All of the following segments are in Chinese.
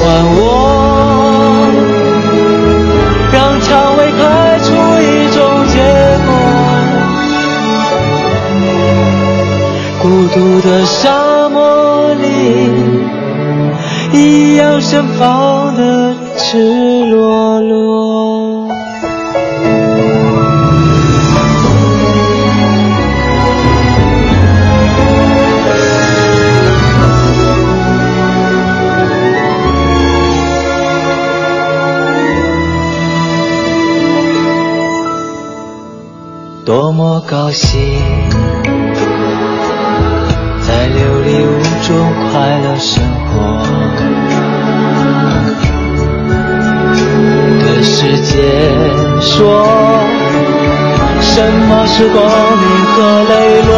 换我，让蔷薇开出一种结果。孤独的沙漠里，一样盛放的赤裸。多么高兴，在琉璃屋中快乐生活，对世界说，什么是光明和磊落？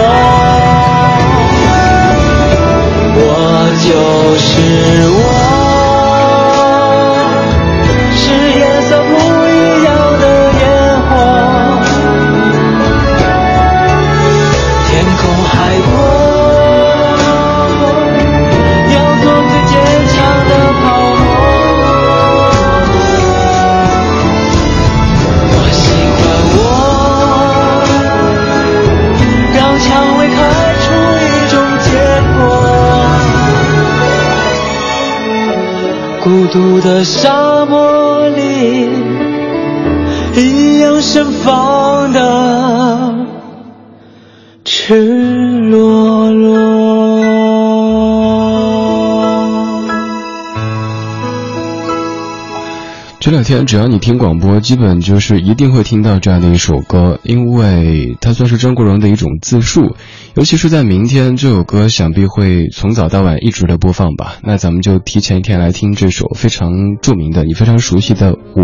我就是我。孤独的沙漠里，一样盛放的赤裸裸。这两天，只要你听广播，基本就是一定会听到这样的一首歌，因为它算是张国荣的一种自述。尤其是在明天，这首歌想必会从早到晚一直的播放吧。那咱们就提前一天来听这首非常著名的、你非常熟悉的《我》。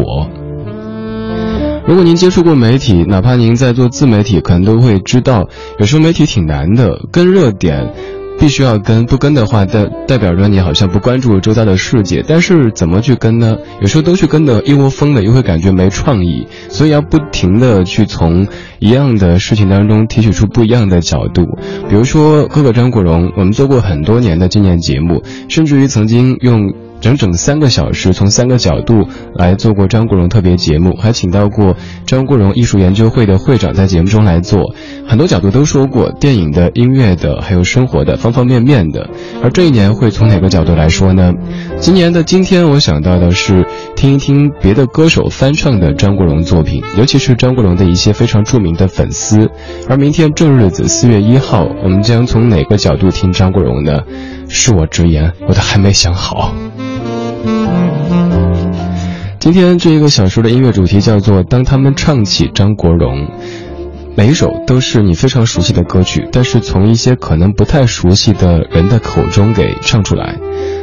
如果您接触过媒体，哪怕您在做自媒体，可能都会知道，有时候媒体挺难的，跟热点。必须要跟，不跟的话，代代表着你好像不关注周遭的世界。但是怎么去跟呢？有时候都去跟的一窝蜂的，又会感觉没创意。所以要不停的去从一样的事情当中提取出不一样的角度。比如说哥哥张国荣，我们做过很多年的纪念节目，甚至于曾经用。整整三个小时，从三个角度来做过张国荣特别节目，还请到过张国荣艺术研究会的会长在节目中来做，很多角度都说过，电影的、音乐的，还有生活的方方面面的。而这一年会从哪个角度来说呢？今年的今天，我想到的是听一听别的歌手翻唱的张国荣作品，尤其是张国荣的一些非常著名的粉丝。而明天正日子四月一号，我们将从哪个角度听张国荣呢？恕我直言，我都还没想好。今天这一个小说的音乐主题叫做《当他们唱起张国荣》，每一首都是你非常熟悉的歌曲，但是从一些可能不太熟悉的人的口中给唱出来。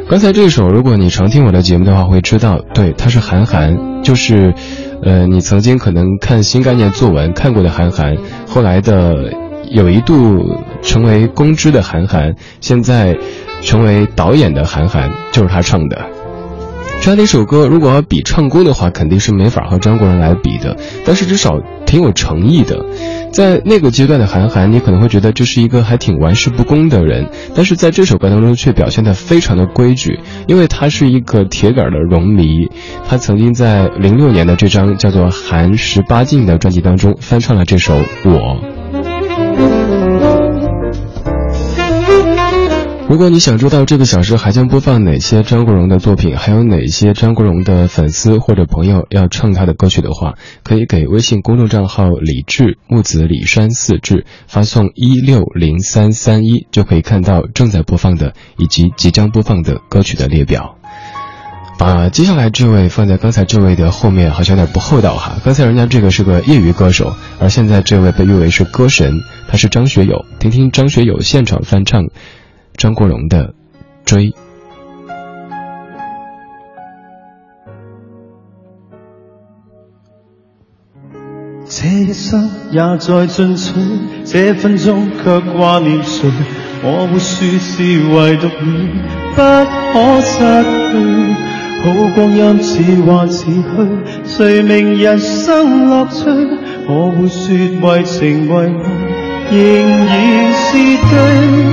刚才这首，如果你常听我的节目的话，会知道，对，他是韩寒，就是，呃，你曾经可能看新概念作文看过的韩寒，后来的有一度成为公知的韩寒，现在成为导演的韩寒，就是他唱的。这样的一首歌，如果要比唱功的话，肯定是没法和张国荣来比的。但是至少挺有诚意的。在那个阶段的韩寒，你可能会觉得这是一个还挺玩世不恭的人，但是在这首歌当中却表现得非常的规矩，因为他是一个铁杆的荣迷。他曾经在零六年的这张叫做《韩十八禁》的专辑当中翻唱了这首《我》。如果你想知道这个小时还将播放哪些张国荣的作品，还有哪些张国荣的粉丝或者朋友要唱他的歌曲的话，可以给微信公众账号李志木子李山四志发送一六零三三一，就可以看到正在播放的以及即将播放的歌曲的列表。把接下来这位放在刚才这位的后面，好像有点不厚道哈。刚才人家这个是个业余歌手，而现在这位被誉为是歌神，他是张学友。听听张学友现场翻唱张国荣的《追》。这一生也在进取，这分钟却挂念谁？我会说是唯独你不可失去。好光阴似幻似虚，谁明人生乐趣？我会说为情为爱，仍然是对。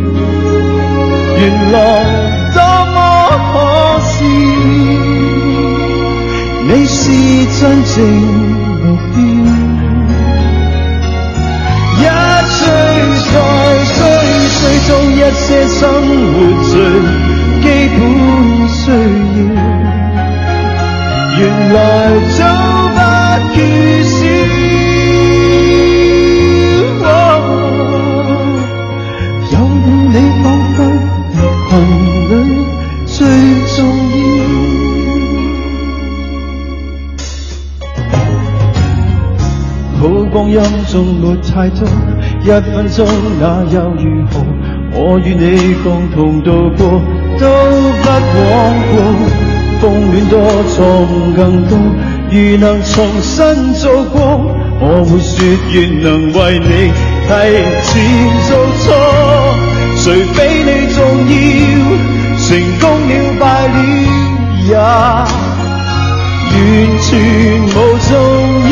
原来多么可笑，你是真正目标。一追再追，追踪一些生活最基本需要。原来没太多，一分钟那又如何？我与你共同度过，都不枉过。风恋多，错误更多。如能重新做過，我會說願能為你提前做錯。誰比你重要？成功了敗了也完全无重要。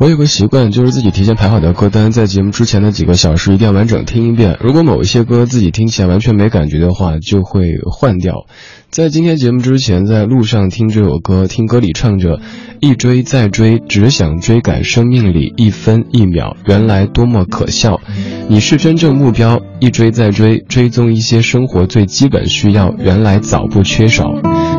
我有个习惯，就是自己提前排好的歌单，在节目之前的几个小时一定要完整听一遍。如果某一些歌自己听起来完全没感觉的话，就会换掉。在今天节目之前，在路上听这首歌，听歌里唱着“一追再追，只想追赶生命里一分一秒，原来多么可笑。你是真正目标，一追再追，追踪一些生活最基本需要，原来早不缺少。”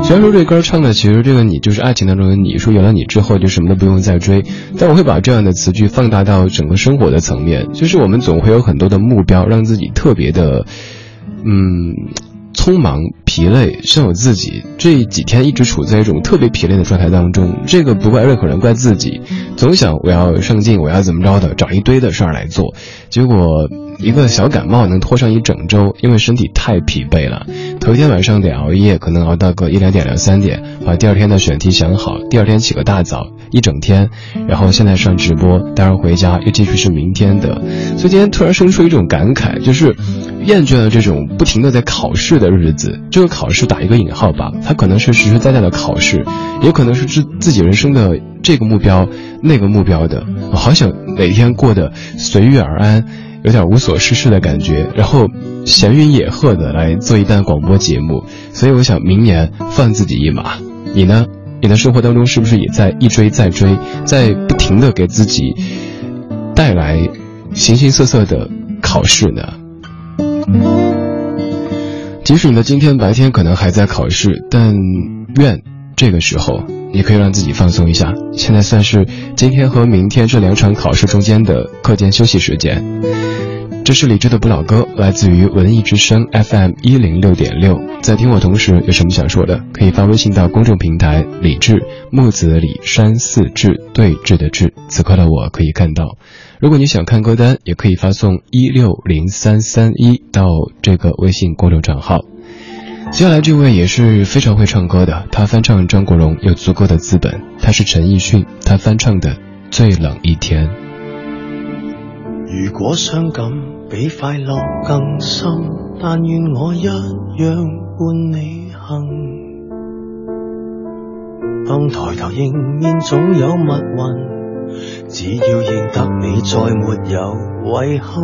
虽然说这歌唱的其实这个你就是爱情当中的你，说有了你之后就什么都不用再追，但我会把这样的词句放大到整个生活的层面，就是我们总会有很多的目标，让自己特别的，嗯。匆忙、疲累，像我自己这几天一直处在一种特别疲累的状态当中。这个不怪任何人，怪自己，总想我要上进，我要怎么着的，找一堆的事儿来做，结果一个小感冒能拖上一整周，因为身体太疲惫了。头一天晚上得熬夜，可能熬到个一两点、两三点，把第二天的选题想好，第二天起个大早，一整天，然后现在上直播，待会回家又继续是明天的。所以今天突然生出一种感慨，就是。厌倦了这种不停的在考试的日子，这个考试打一个引号吧，它可能是实实在在的考试，也可能是自自己人生的这个目标、那个目标的。我好想每天过得随遇而安，有点无所事事的感觉，然后闲云野鹤的来做一档广播节目。所以我想明年放自己一马。你呢？你的生活当中是不是也在一追再追，在不停的给自己带来形形色色的考试呢？即使你的今天白天可能还在考试，但愿这个时候你可以让自己放松一下。现在算是今天和明天这两场考试中间的课间休息时间。这是李志的不老歌，来自于文艺之声 FM 一零六点六。在听我同时，有什么想说的，可以发微信到公众平台“李志木子李山四志对峙的志”。此刻的我可以看到。如果你想看歌单，也可以发送一六零三三一到这个微信公众账号。接下来这位也是非常会唱歌的，他翻唱张国荣有足够的资本。他是陈奕迅，他翻唱的《最冷一天》。如果伤感比快乐更深，但愿我一样伴你行。当抬头迎面总有密云。只要认得你，再没有遗憾。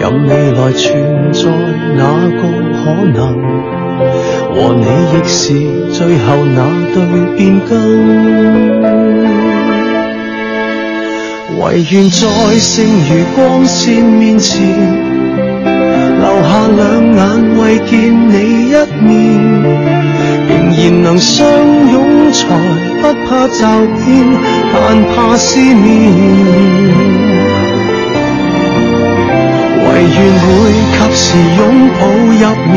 任未来存在哪个可能，和你亦是最后那对变更。唯愿在剩余光线面前，留下两眼为见你一面，仍然能相拥才不怕骤变。但怕思念，唯愿会及时拥抱入眠，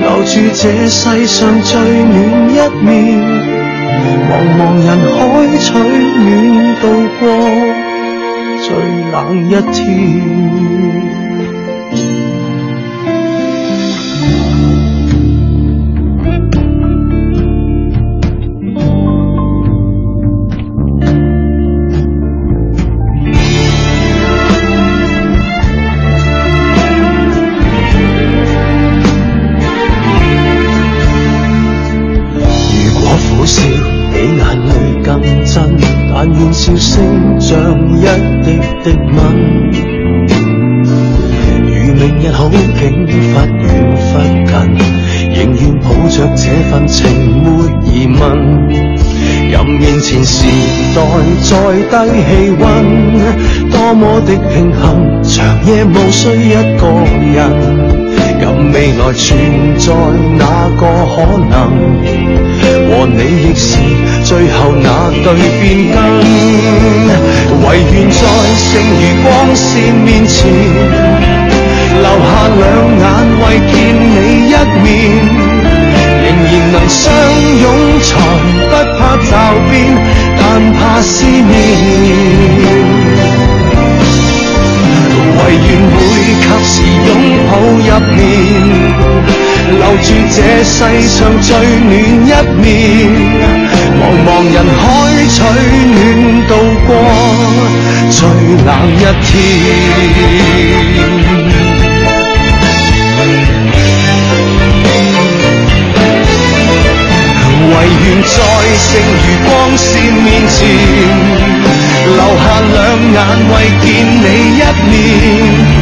留住这世上最暖一面。茫茫人海取暖，度过最冷一天。笑声像一滴滴吻，如明日好景忽远忽近，仍愿抱着这份情没疑问。任面前时代再低气温，多么的庆幸，长夜无需一个人。任未来存在哪个可能？和你亦是最后那对变更，唯愿在剩余光线面前，留下两眼为见你一暖一面。茫茫人海取暖度过最冷一天。唯愿在剩余光线面前。留下兩眼為見你一面，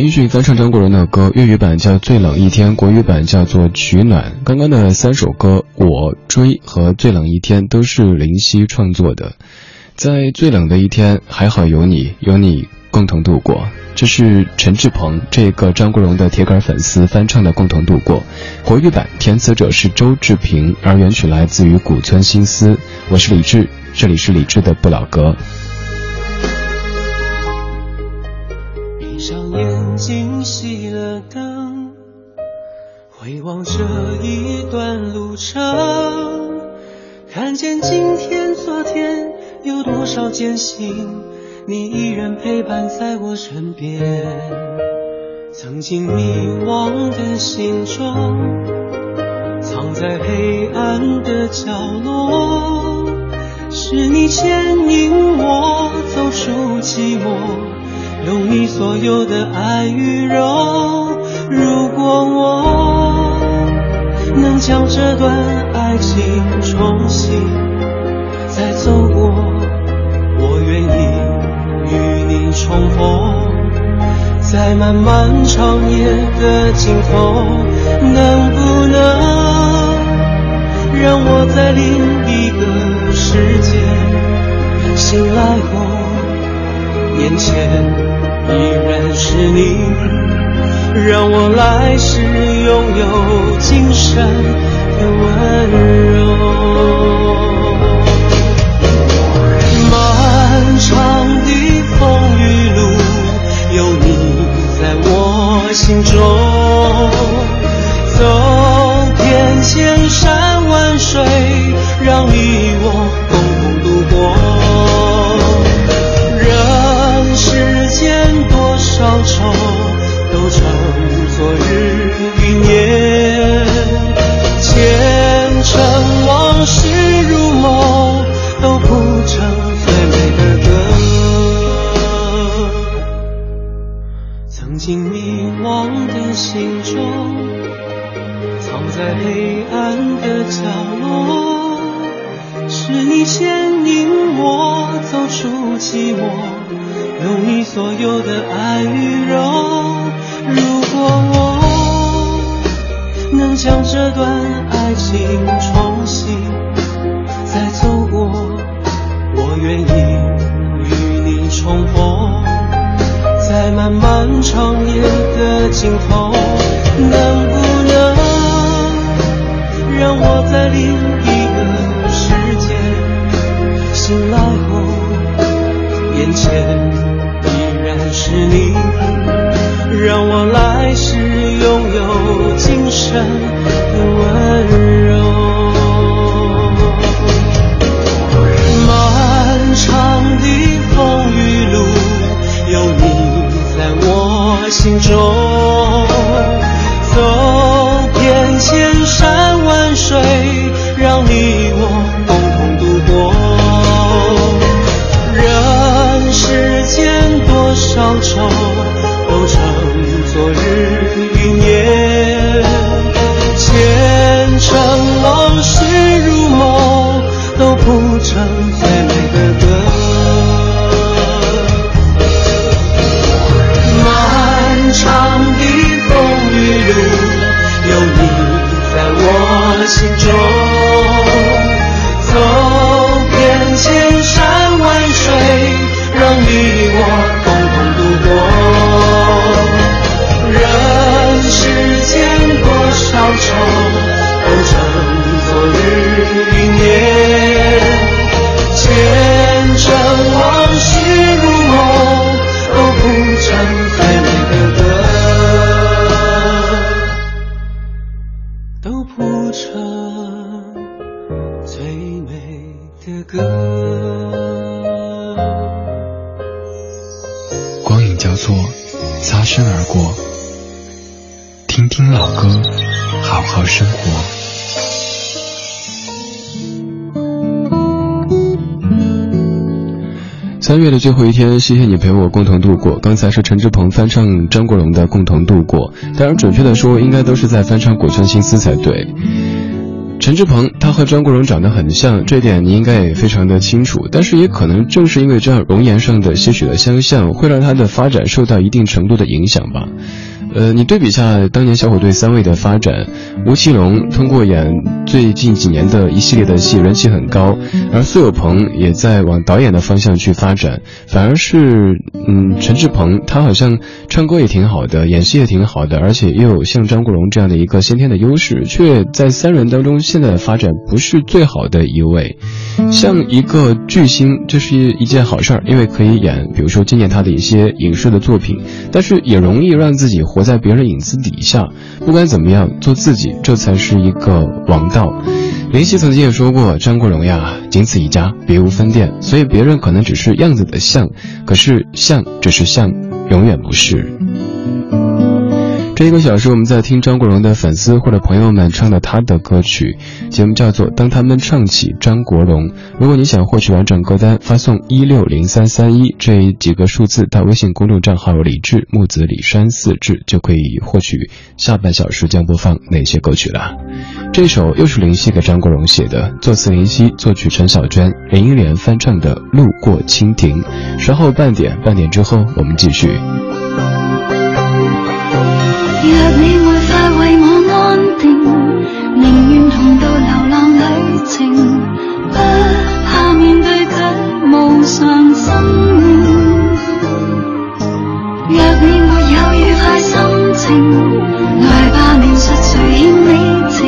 陈奕迅翻唱张国荣的歌，粤语版叫《最冷一天》，国语版叫做《取暖》。刚刚的三首歌，《我追》和《最冷一天》都是林夕创作的。在最冷的一天，还好有你，有你共同度过。这是陈志朋这个张国荣的铁杆粉丝翻唱的《共同度过》，国语版填词者是周志平，而原曲来自于古村新司。我是李志，这里是李志的不老歌。静熄了灯，回望这一段路程，看见今天、昨天有多少艰辛，你依然陪伴在我身边。曾经迷惘的心中，藏在黑暗的角落，是你牵引我走出寂寞。用你所有的爱与柔，如果我能将这段爱情重新再走过，我愿意与你重逢，在漫漫长夜的尽头，能不能让我在另一个世界醒来后，眼前。依然是你，让我来世拥有今生的温柔。漫长的风雨路，有你在我心中。走遍千山万水，让你我共同度过。都成昨日的最后一天，谢谢你陪我共同度过。刚才是陈志朋翻唱张国荣的《共同度过》，当然准确的说，应该都是在翻唱《古村心思》才对。陈志朋他和张国荣长得很像，这点你应该也非常的清楚。但是也可能正是因为这样容颜上的些许的相像，会让他的发展受到一定程度的影响吧。呃，你对比一下当年小虎队三位的发展，吴奇隆通过演最近几年的一系列的戏，人气很高，而苏有朋也在往导演的方向去发展，反而是，嗯，陈志朋他好像唱歌也挺好的，演戏也挺好的，而且又有像张国荣这样的一个先天的优势，却在三人当中现在的发展不是最好的一位。像一个巨星，这是一件好事儿，因为可以演，比如说今年他的一些影视的作品，但是也容易让自己活。活在别人影子底下，不管怎么样，做自己，这才是一个王道。林夕曾经也说过：“张国荣呀，仅此一家，别无分店。”所以别人可能只是样子的像，可是像只是像，永远不是。这一个小时，我们在听张国荣的粉丝或者朋友们唱的他的歌曲，节目叫做《当他们唱起张国荣》。如果你想获取完整歌单，发送一六零三三一这几个数字到微信公众账号“李志木子李山四志”，就可以获取下半小时将播放哪些歌曲了。这首又是林夕给张国荣写的，作词林夕，作曲陈小娟，林忆莲翻唱的《路过蜻蜓》。稍后半点，半点之后我们继续。若你会快为我安定，宁愿同度流浪旅程，不怕面对这无常生命。若你没有愉快心情，来吧描述谁欠你情，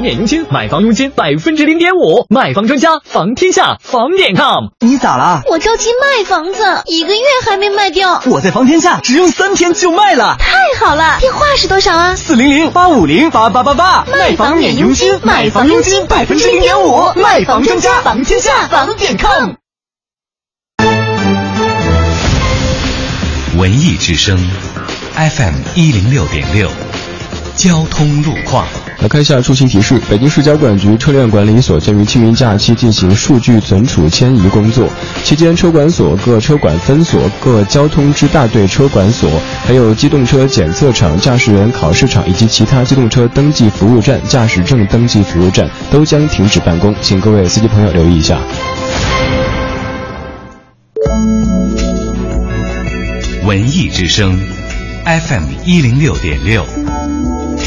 房免佣金，买房佣金百分之零点五，卖房专家房天下房点 com。你咋了？我着急卖房子，一个月还没卖掉。我在房天下只用三天就卖了，太好了！电话是多少啊？四零零八五零八八八八。卖房免佣金，买房佣金百分之零点五，卖房专家房天下房点 com。文艺之声，FM 一零六点六，交通路况。来看一下出行提示：北京市交管局车辆管理所将于清明假期进行数据存储迁移工作，期间车管所、各车管分所、各交通支大队车管所，还有机动车检测场、驾驶员考试场以及其他机动车登记服务站、驾驶证登记服务站都将停止办公，请各位司机朋友留意一下。文艺之声，FM 一零六点六。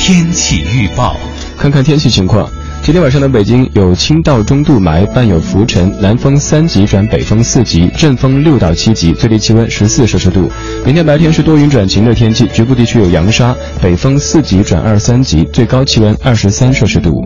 天气预报，看看天气情况。今天晚上的北京有轻到中度霾，伴有浮尘，南风三级转北风四级，阵风六到七级，最低气温十四摄氏度。明天白天是多云转晴的天气，局部地区有扬沙，北风四级转二三级，最高气温二十三摄氏度。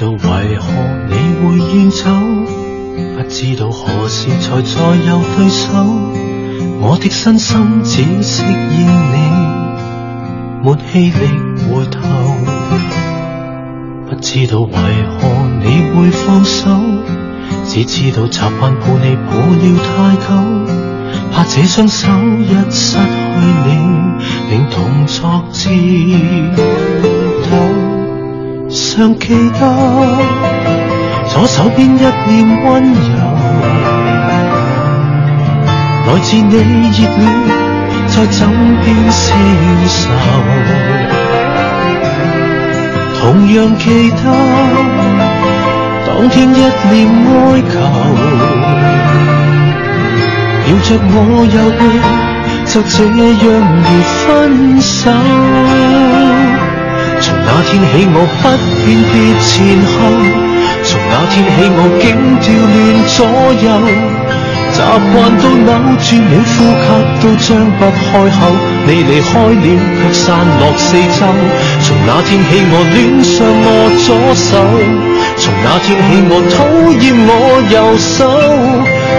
道为何你会远走，不知道何时才再有对手。我的身心只适应你，没气力回头。不知道为何你会放手，只知道习惯抱你抱了太久，怕这双手一失去你，令动作颤。尚记得左手边一脸温柔，来自你热恋在枕边消受。同样记得当天一脸哀求，摇着我右臂，就这样而分手。从那天起，我不辨别前后；从那天起，我竟调乱左右，习惯到扭转了呼吸都张不开口。你离开了，却散落四周。从那天起，我恋上我左手；从那天起，我讨厌我右手。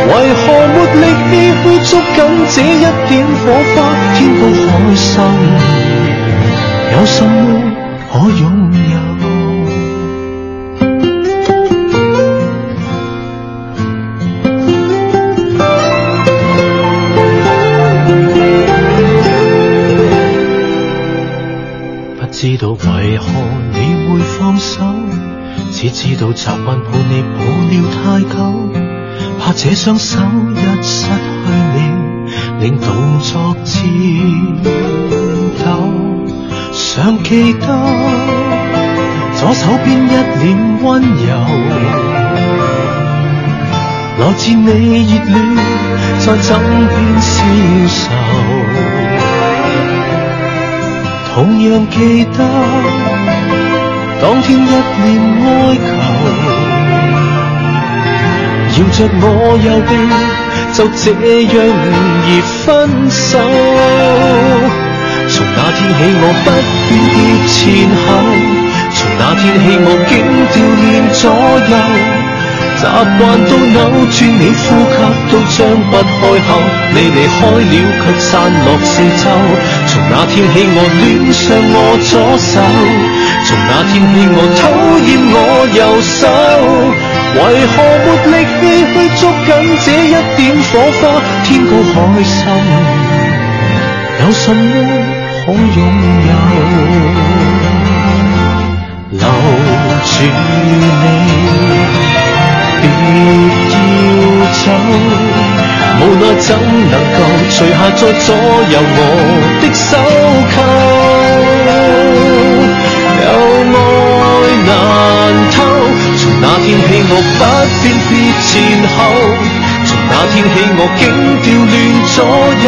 为何没力气去捉紧这一点火花？天高海深，有什么？可拥有，不知道为何你会放手，只知道习惯抱你抱了太久，怕这双手一失去你，令动作颤。尚记得左手边一脸温柔，来自你热恋在枕边消愁。同样记得当天一念哀求，摇着我右臂，就这样而分手。从那天起，我不辨别前后；从那天起，我竟调乱左右，习惯到扭转你呼吸都张不开口。你离开了，却散落四周。从那天起，我恋上我左手；从那天起，我讨厌我右手。为何没力气去捉紧这一点火花？天高海深，有什么我拥有？留住你，别要走。无奈怎能够除下再左右我的手扣？有爱难偷，从那天起我不辨别前后，从那天起我竟调乱左右。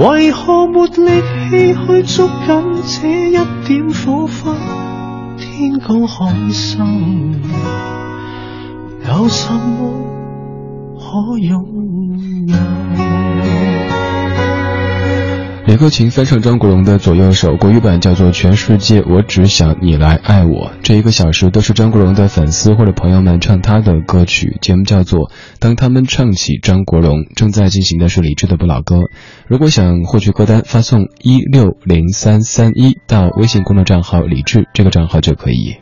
为何没力气去捉紧这一点火花？天高海深，有什么可拥有？李克勤翻唱张国荣的《左右手》，国语版叫做《全世界我只想你来爱我》。这一个小时都是张国荣的粉丝或者朋友们唱他的歌曲。节目叫做《当他们唱起张国荣》，正在进行的是李志的不老歌。如果想获取歌单，发送一六零三三一到微信公众账号李志这个账号就可以。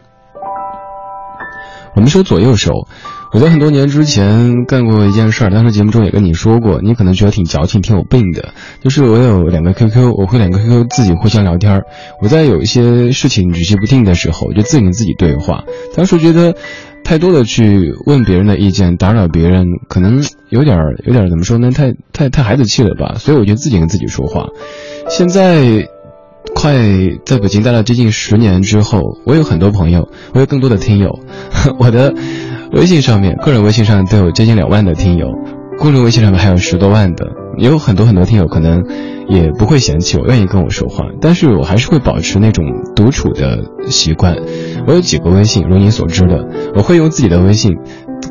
我们说左右手。我在很多年之前干过一件事儿，当时节目中也跟你说过，你可能觉得挺矫情、挺有病的。就是我有两个 QQ，我会两个 QQ 自己互相聊天。我在有一些事情举棋不定的时候，我就自己跟自己对话。当时觉得，太多的去问别人的意见，打扰别人，可能有点儿有点儿怎么说呢？太太太孩子气了吧？所以我就自己跟自己说话。现在，快在北京待了接近十年之后，我有很多朋友，我有更多的听友，我的。微信上面，个人微信上都有接近两万的听友，公众微信上面还有十多万的，也有很多很多听友可能也不会嫌弃我，愿意跟我说话，但是我还是会保持那种独处的习惯。我有几个微信，如你所知的，我会用自己的微信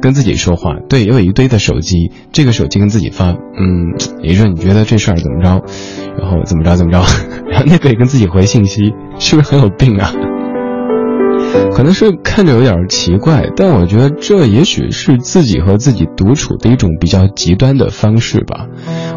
跟自己说话。对，也有一堆的手机，这个手机跟自己发，嗯，李润，你觉得这事儿怎么着？然后怎么着怎么着？然后那个也跟自己回信息，是不是很有病啊？可能是看着有点奇怪，但我觉得这也许是自己和自己独处的一种比较极端的方式吧。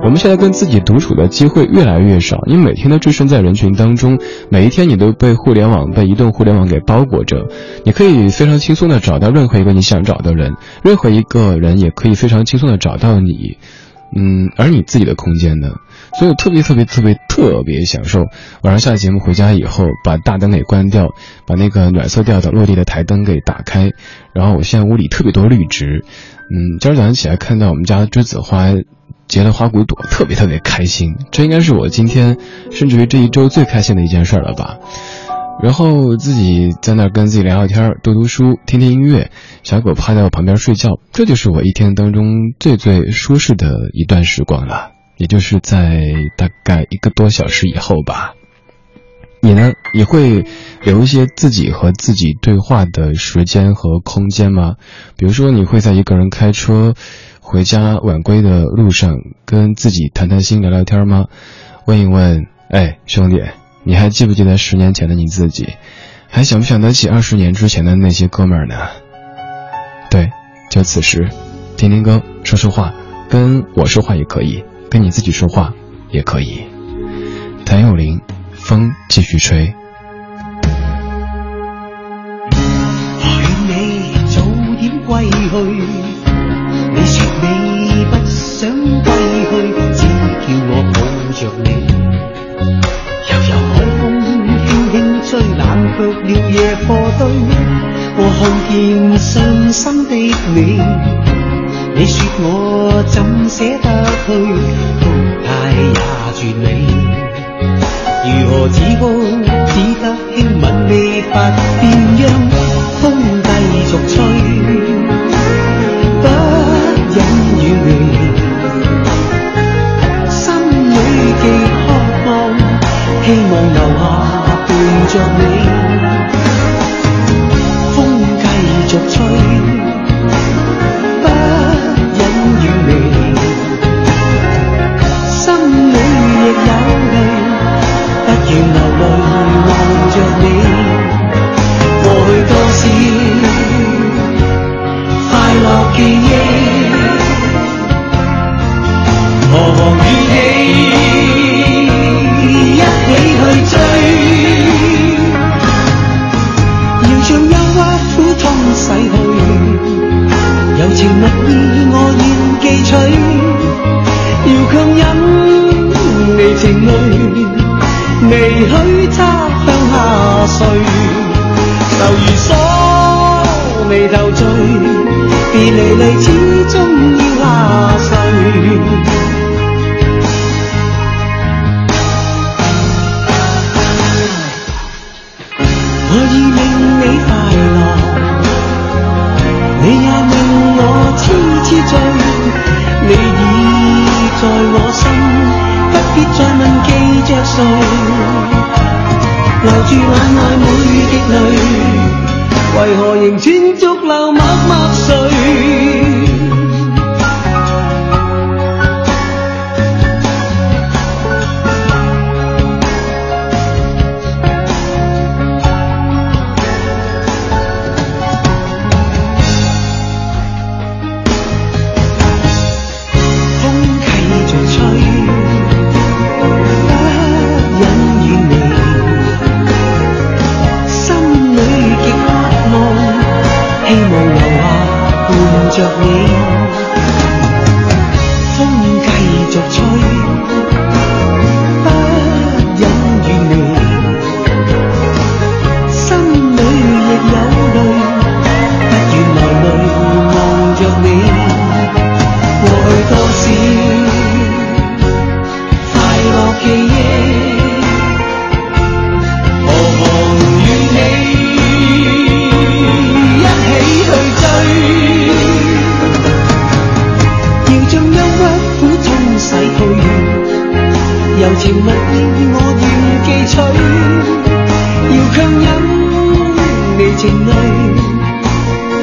我们现在跟自己独处的机会越来越少，你每天都置身在人群当中，每一天你都被互联网、被移动互联网给包裹着。你可以非常轻松的找到任何一个你想找的人，任何一个人也可以非常轻松的找到你。嗯，而你自己的空间呢？所以我特别特别特别特别享受晚上下节目回家以后，把大灯给关掉，把那个暖色调的落地的台灯给打开，然后我现在屋里特别多绿植，嗯，今儿早上起来看到我们家栀子花结了花骨朵，特别特别开心，这应该是我今天甚至于这一周最开心的一件事了吧。然后自己在那儿跟自己聊聊天，读读书，听听音乐，小狗趴在我旁边睡觉，这就是我一天当中最最舒适的一段时光了。也就是在大概一个多小时以后吧，你呢？你会留一些自己和自己对话的时间和空间吗？比如说，你会在一个人开车回家晚归的路上，跟自己谈谈心、聊聊天吗？问一问，哎，兄弟，你还记不记得十年前的你自己？还想不想得起二十年之前的那些哥们儿呢？对，就此时，听听歌，说说话，跟我说话也可以。跟你自己说话也可以。谭咏麟，风继续吹。你早点归去，你说你不想归去，只叫我抱着你。悠悠海风轻轻吹，冷却了夜火堆。我看见伤心的你。我怎舍得去？哭态也绝美，如何止步？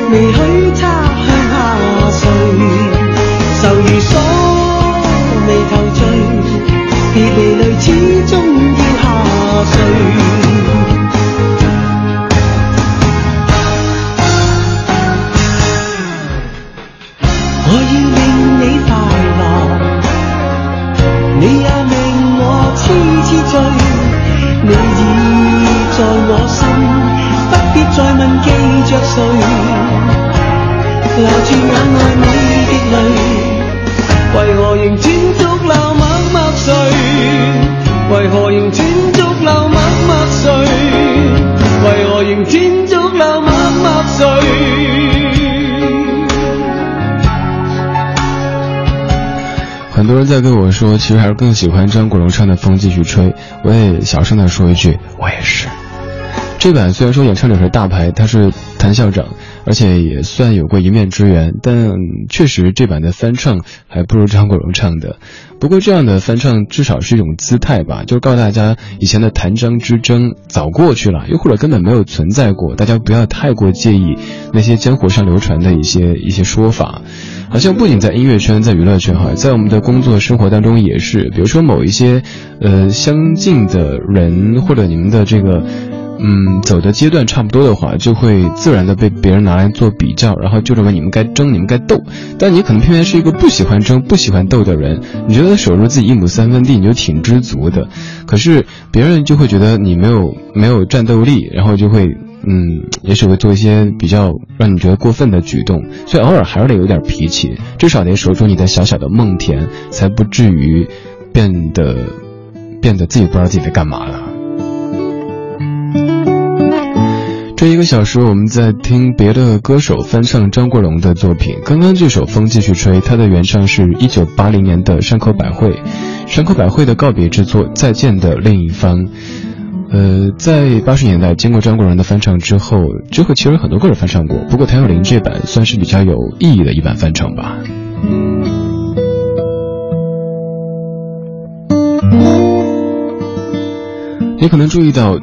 未在跟我说，其实还是更喜欢张国荣唱的《风继续吹》。我也小声地说一句，我也是。这版虽然说演唱者是大牌，他是谭校长，而且也算有过一面之缘，但确实这版的翻唱还不如张国荣唱的。不过这样的翻唱至少是一种姿态吧，就告诉大家以前的谭张之争早过去了，又或者根本没有存在过，大家不要太过介意那些江湖上流传的一些一些说法。好像不仅在音乐圈，在娱乐圈哈，在我们的工作生活当中也是。比如说某一些，呃，相近的人或者你们的这个，嗯，走的阶段差不多的话，就会自然的被别人拿来做比较，然后就认为你们该争，你们该斗。但你可能偏偏是一个不喜欢争、不喜欢斗的人，你觉得守住自己一亩三分地你就挺知足的。可是别人就会觉得你没有没有战斗力，然后就会。嗯，也许会做一些比较让你觉得过分的举动，所以偶尔还是得有点脾气，至少得守住你的小小的梦田，才不至于变得变得自己不知道自己在干嘛了。这一个小时，我们在听别的歌手翻唱张国荣的作品。刚刚这首《风继续吹》，它的原唱是一九八零年的山口百惠，山口百惠的告别之作《再见的另一方》。呃，在八十年代经过张国荣的翻唱之后，之后其实很多歌手翻唱过，不过谭咏麟这版算是比较有意义的一版翻唱吧。你可能注意到，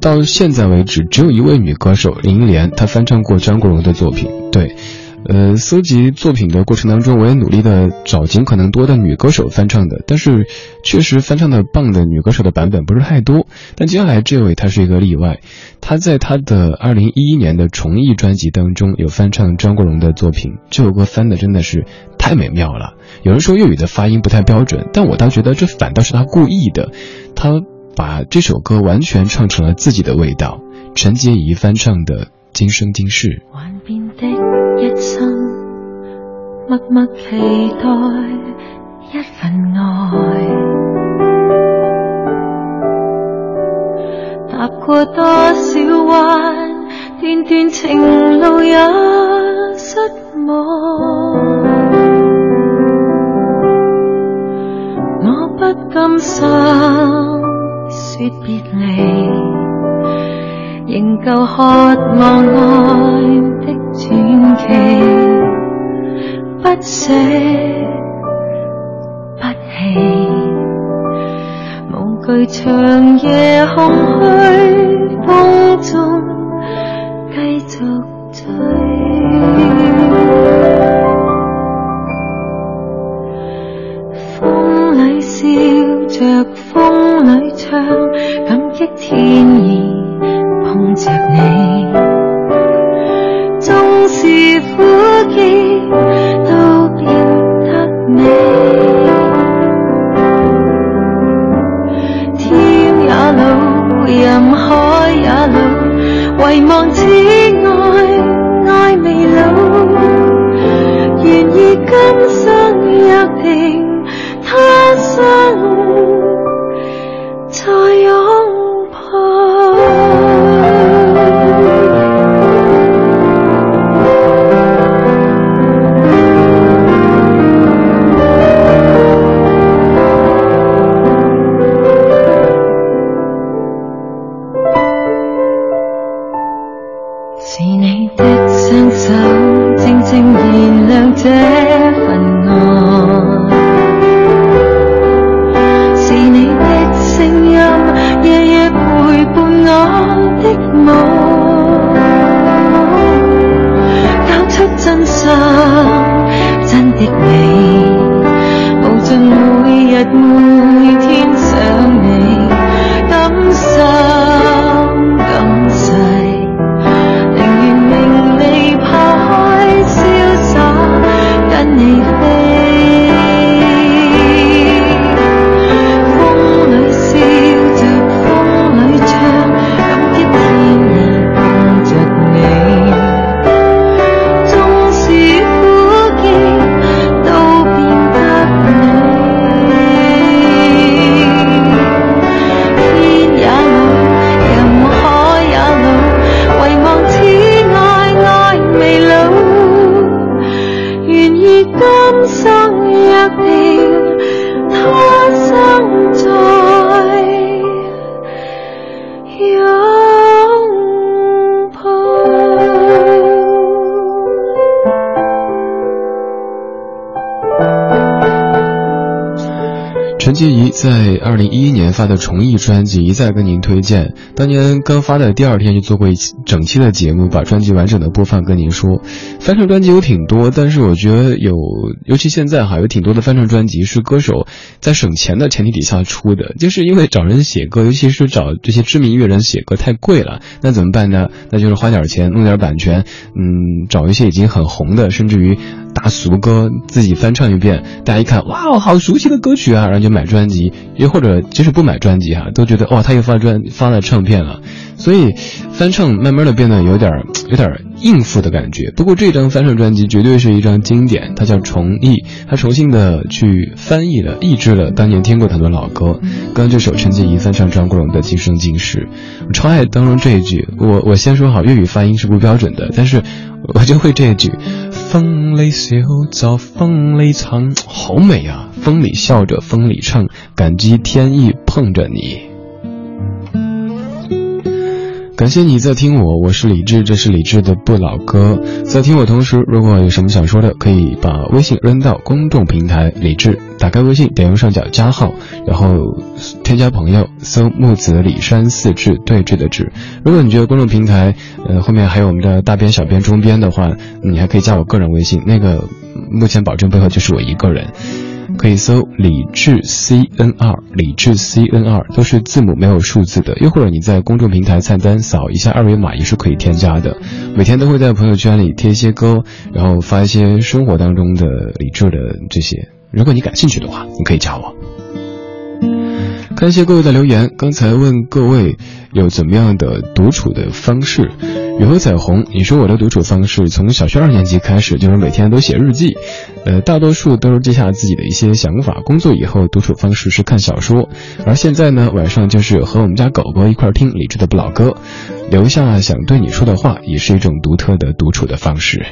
到现在为止，只有一位女歌手林忆莲，她翻唱过张国荣的作品。对，呃，搜集作品的过程当中，我也努力的找尽可能多的女歌手翻唱的，但是确实翻唱的棒的女歌手的版本不是太多。但接下来这位她是一个例外，她在她的二零一一年的重艺专辑当中有翻唱张国荣的作品，这首歌翻的真的是太美妙了。有人说粤语的发音不太标准，但我倒觉得这反倒是他故意的，他把这首歌完全唱成了自己的味道。陈洁仪翻唱的《今生今世》。幻变的一生，默默期待一份爱。踏过多少弯，段段情路也失望。我不甘心说别离，够渴望爱的传奇，不舍不弃。无惧长夜空虚，风中的你，无尽每日每二零一一年发的重艺专辑一再跟您推荐，当年刚发的第二天就做过一期整期的节目，把专辑完整的播放跟您说。翻唱专辑有挺多，但是我觉得有，尤其现在哈有挺多的翻唱专辑是歌手在省钱的前提底下出的，就是因为找人写歌，尤其是找这些知名乐人写歌太贵了，那怎么办呢？那就是花点钱弄点版权，嗯，找一些已经很红的，甚至于大俗歌自己翻唱一遍，大家一看，哇，好熟悉的歌曲啊，然后就买专辑，又或者即使不买专辑哈、都觉得哇，他又发专发了唱片了，所以翻唱慢慢的变得有点有点应付的感觉。不过这张翻唱专辑绝对是一张经典，它叫重译，它重新的去翻译了、译制了当年听过的很多老歌。刚刚这首陈洁仪翻唱张国荣的《今生今世》，我超爱当中这一句。我我先说好，粤语发音是不标准的，但是我就会这一句。风里笑着风里唱，好美啊！风里笑着风里唱，感激天意碰着你。感谢你在听我，我是李志，这是李志的不老歌。在听我同时，如果有什么想说的，可以把微信扔到公众平台李志打开微信，点右上角加号，然后添加朋友，搜木子李山四志对峙的志。如果你觉得公众平台，呃，后面还有我们的大编、小编、中编的话，你还可以加我个人微信，那个目前保证背后就是我一个人。可以搜李智 C N 二，李智 C N 二都是字母没有数字的，又或者你在公众平台菜单扫一下二维码也是可以添加的。每天都会在朋友圈里贴一些歌，然后发一些生活当中的李智的这些。如果你感兴趣的话，你可以加我。感谢各位的留言，刚才问各位有怎么样的独处的方式。雨和彩虹，你说我的独处方式从小学二年级开始就是每天都写日记，呃，大多数都是记下自己的一些想法。工作以后独处方式是看小说，而现在呢，晚上就是和我们家狗狗一块听理智的不老歌，留下想对你说的话，也是一种独特的独处的方式。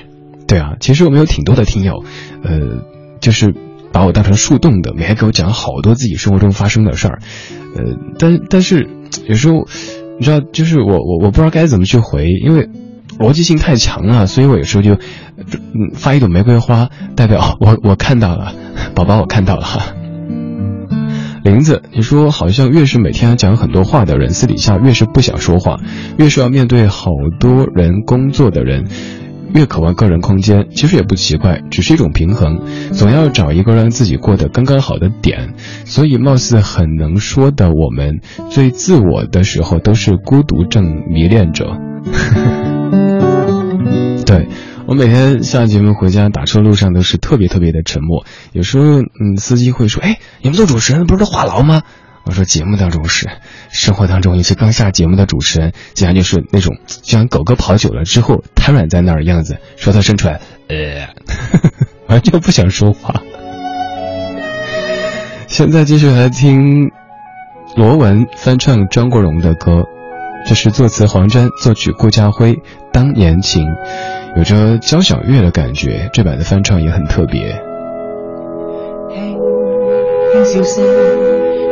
对啊，其实我们有挺多的听友，呃，就是把我当成树洞的，每天给我讲好多自己生活中发生的事儿，呃，但但是有时候。你知道，就是我我我不知道该怎么去回，因为逻辑性太强了，所以我有时候就，发一朵玫瑰花，代表我我看到了，宝宝我看到了哈。林子，你说好像越是每天讲很多话的人，私底下越是不想说话，越是要面对好多人工作的人。越渴望个人空间，其实也不奇怪，只是一种平衡，总要找一个让自己过得刚刚好的点。所以，貌似很能说的我们，最自我的时候都是孤独症迷恋者。对我每天下节目回家打车路上都是特别特别的沉默，有时候嗯，司机会说：“哎，你们做主持人不是话痨吗？”我说节目当中是，生活当中，一些刚下节目的主持人，竟然就是那种就像狗哥跑久了之后瘫软在那儿样子，舌头伸出来，呃，完全不想说话。现在继续来听罗文翻唱张国荣的歌，这是作词黄沾，作曲顾家辉，《当年情》，有着交响乐的感觉，这版的翻唱也很特别。轻轻笑声。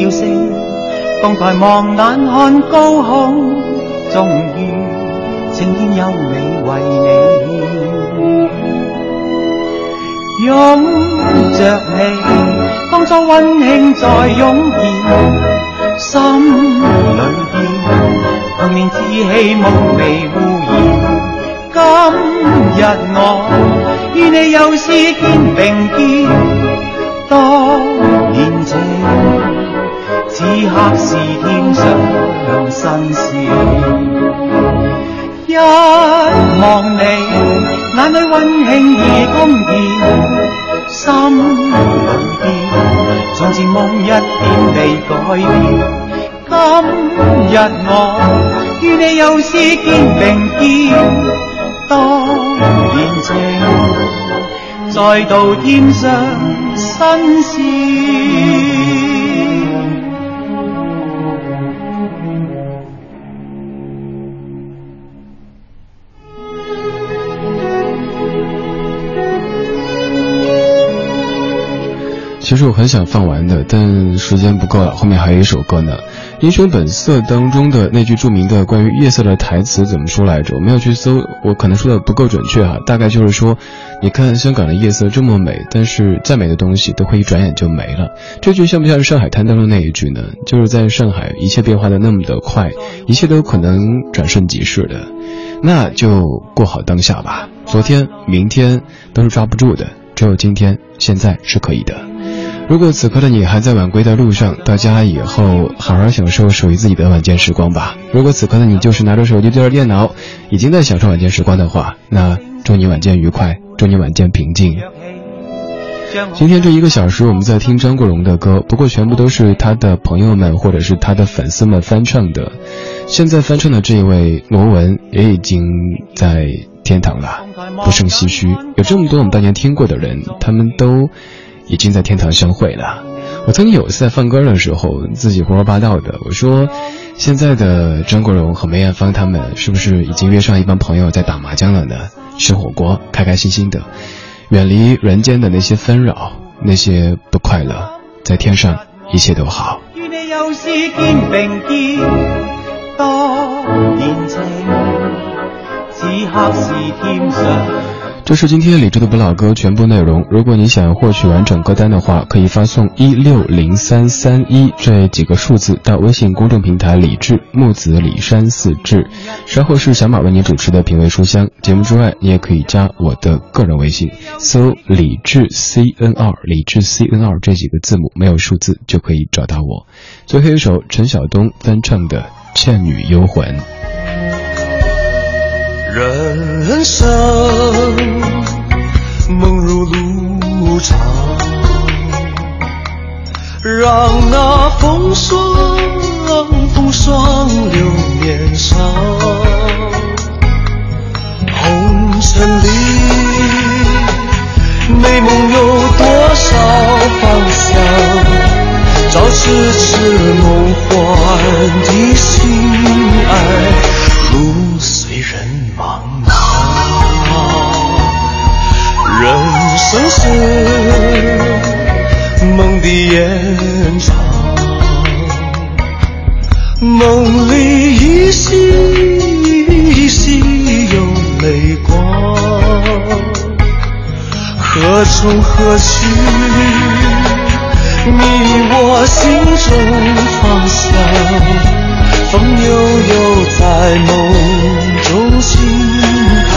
叫声，凤台望眼看高空，终于晴天优美为你拥着你，当初温馨再涌现，心里边童年稚气梦未污染，今日我。与你又是肩并肩，刻是天上新鲜。一望你，眼里温馨已通电，心里边从前梦一点未改变。今日我与你又是肩并肩，当年情。再度添上新鲜。其实我很想放完的，但时间不够了。后面还有一首歌呢，《英雄本色》当中的那句著名的关于夜色的台词怎么说来着？我没有去搜，我可能说的不够准确哈。大概就是说，你看香港的夜色这么美，但是再美的东西都会一转眼就没了。这句像不像《上海滩》当中那一句呢？就是在上海，一切变化的那么的快，一切都可能转瞬即逝的，那就过好当下吧。昨天、明天都是抓不住的，只有今天、现在是可以的。如果此刻的你还在晚归的路上，到家以后好好享受属于自己的晚间时光吧。如果此刻的你就是拿着手机对着电脑，已经在享受晚间时光的话，那祝你晚间愉快，祝你晚间平静。今天这一个小时我们在听张国荣的歌，不过全部都是他的朋友们或者是他的粉丝们翻唱的。现在翻唱的这一位罗文也已经在天堂了，不胜唏嘘。有这么多我们当年听过的人，他们都已经在天堂相会了。我曾经有一次在放歌的时候，自己胡说八道的，我说现在的张国荣和梅艳芳他们是不是已经约上一帮朋友在打麻将了呢？吃火锅，开开心心的，远离人间的那些纷扰，那些不快乐，在天上一切都好。这是今天李智的不老歌全部内容。如果你想获取完整歌单的话，可以发送一六零三三一这几个数字到微信公众平台“李智木子李山四志”。稍后是小马为你主持的品味书香节目之外，你也可以加我的个人微信，搜“李智 C N 二”，李智 C N 二这几个字母没有数字就可以找到我。最后一首陈晓东翻唱的《倩女幽魂》。人生梦如路长，让那风霜风霜留面上。红尘里，美梦有多少方向？找痴痴梦幻的心爱，路声声梦的延长，梦里依稀依稀有泪光。何从何去？你我心中方向，风悠悠，在梦中轻叹。